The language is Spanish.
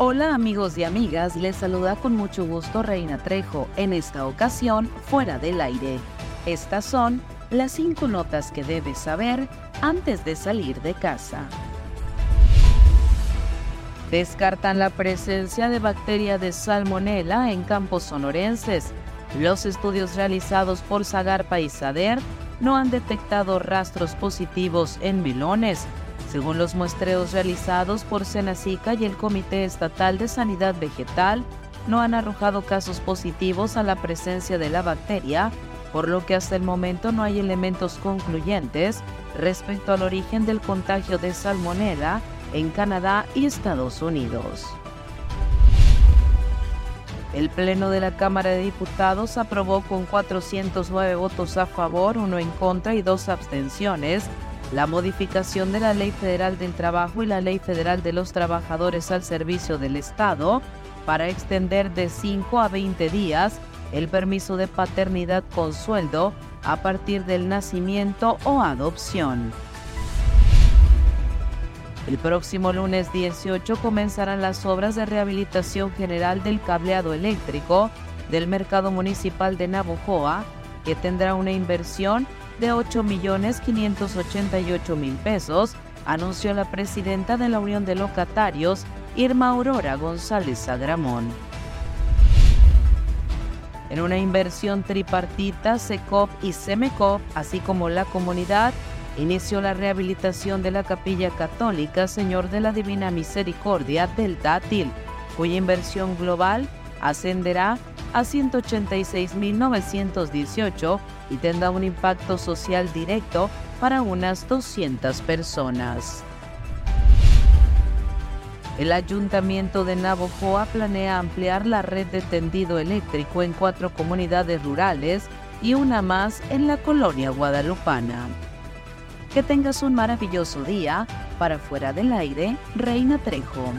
Hola amigos y amigas, les saluda con mucho gusto Reina Trejo, en esta ocasión fuera del aire. Estas son las cinco notas que debes saber antes de salir de casa. Descartan la presencia de bacteria de salmonela en campos sonorenses. Los estudios realizados por Zagarpa y Sader no han detectado rastros positivos en milones, según los muestreos realizados por Senacica y el Comité Estatal de Sanidad Vegetal, no han arrojado casos positivos a la presencia de la bacteria, por lo que hasta el momento no hay elementos concluyentes respecto al origen del contagio de salmonella en Canadá y Estados Unidos. El Pleno de la Cámara de Diputados aprobó con 409 votos a favor, uno en contra y dos abstenciones la modificación de la Ley Federal del Trabajo y la Ley Federal de los Trabajadores al Servicio del Estado para extender de 5 a 20 días el permiso de paternidad con sueldo a partir del nacimiento o adopción. El próximo lunes 18 comenzarán las obras de rehabilitación general del cableado eléctrico del mercado municipal de Navojoa, que tendrá una inversión de 8.588.000 pesos, anunció la presidenta de la Unión de Locatarios, Irma Aurora González Agramón. En una inversión tripartita, SECOP y SEMECOP, así como la comunidad, inició la rehabilitación de la capilla católica Señor de la Divina Misericordia del Dátil, cuya inversión global ascenderá a 186.918 y tendrá un impacto social directo para unas 200 personas. El ayuntamiento de Navojoa planea ampliar la red de tendido eléctrico en cuatro comunidades rurales y una más en la colonia guadalupana. Que tengas un maravilloso día. Para fuera del aire, Reina Trejo.